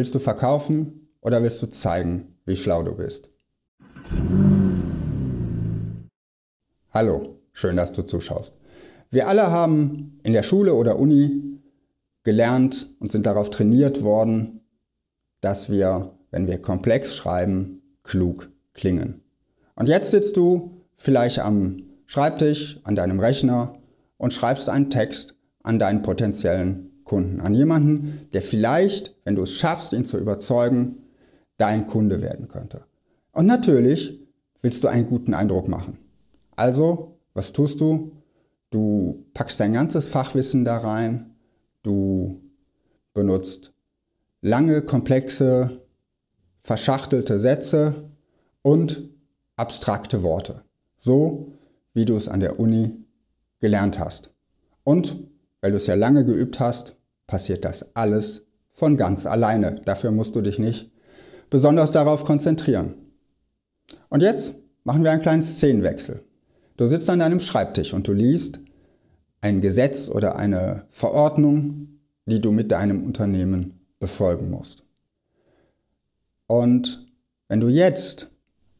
Willst du verkaufen oder willst du zeigen, wie schlau du bist? Hallo, schön, dass du zuschaust. Wir alle haben in der Schule oder Uni gelernt und sind darauf trainiert worden, dass wir, wenn wir komplex schreiben, klug klingen. Und jetzt sitzt du vielleicht am Schreibtisch, an deinem Rechner und schreibst einen Text an deinen potenziellen Kunden, an jemanden, der vielleicht, wenn du es schaffst, ihn zu überzeugen, dein Kunde werden könnte. Und natürlich willst du einen guten Eindruck machen. Also, was tust du? Du packst dein ganzes Fachwissen da rein, du benutzt lange, komplexe, verschachtelte Sätze und abstrakte Worte. So wie du es an der Uni gelernt hast. Und weil du es ja lange geübt hast, passiert das alles von ganz alleine. Dafür musst du dich nicht besonders darauf konzentrieren. Und jetzt machen wir einen kleinen Szenenwechsel. Du sitzt an deinem Schreibtisch und du liest ein Gesetz oder eine Verordnung, die du mit deinem Unternehmen befolgen musst. Und wenn du jetzt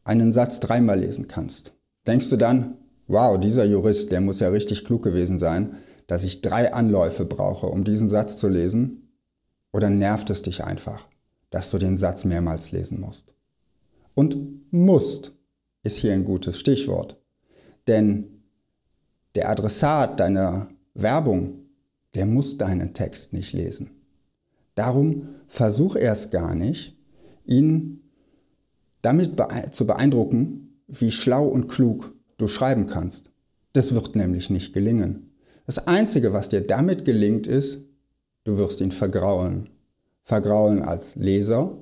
einen Satz dreimal lesen kannst, denkst du dann, wow, dieser Jurist, der muss ja richtig klug gewesen sein, dass ich drei Anläufe brauche, um diesen Satz zu lesen? Oder nervt es dich einfach, dass du den Satz mehrmals lesen musst? Und musst ist hier ein gutes Stichwort. Denn der Adressat deiner Werbung, der muss deinen Text nicht lesen. Darum versuch erst gar nicht, ihn damit zu beeindrucken, wie schlau und klug du schreiben kannst. Das wird nämlich nicht gelingen. Das Einzige, was dir damit gelingt, ist, du wirst ihn vergraulen. Vergraulen als Leser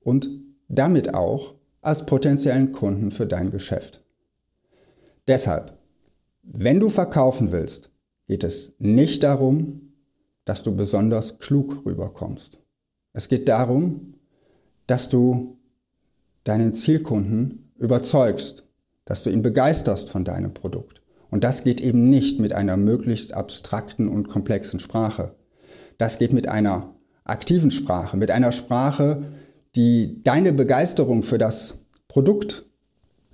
und damit auch als potenziellen Kunden für dein Geschäft. Deshalb, wenn du verkaufen willst, geht es nicht darum, dass du besonders klug rüberkommst. Es geht darum, dass du deinen Zielkunden überzeugst, dass du ihn begeisterst von deinem Produkt. Und das geht eben nicht mit einer möglichst abstrakten und komplexen Sprache. Das geht mit einer aktiven Sprache, mit einer Sprache, die deine Begeisterung für das Produkt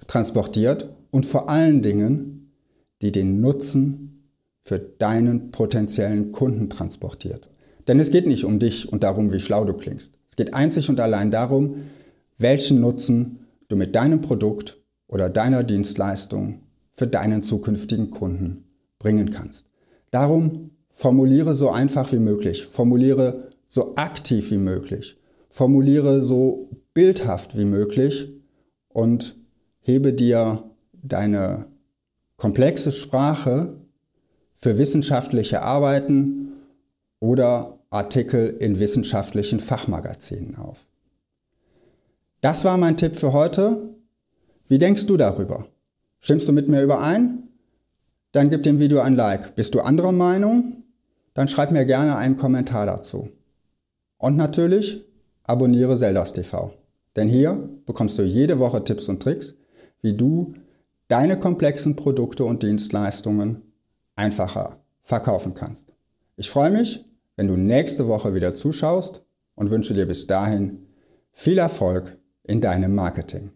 transportiert und vor allen Dingen, die den Nutzen für deinen potenziellen Kunden transportiert. Denn es geht nicht um dich und darum, wie schlau du klingst. Es geht einzig und allein darum, welchen Nutzen du mit deinem Produkt oder deiner Dienstleistung für deinen zukünftigen Kunden bringen kannst. Darum formuliere so einfach wie möglich, formuliere so aktiv wie möglich, formuliere so bildhaft wie möglich und hebe dir deine komplexe Sprache für wissenschaftliche Arbeiten oder Artikel in wissenschaftlichen Fachmagazinen auf. Das war mein Tipp für heute. Wie denkst du darüber? Stimmst du mit mir überein? Dann gib dem Video ein Like. Bist du anderer Meinung? Dann schreib mir gerne einen Kommentar dazu. Und natürlich abonniere Zeldas TV. Denn hier bekommst du jede Woche Tipps und Tricks, wie du deine komplexen Produkte und Dienstleistungen einfacher verkaufen kannst. Ich freue mich, wenn du nächste Woche wieder zuschaust und wünsche dir bis dahin viel Erfolg in deinem Marketing.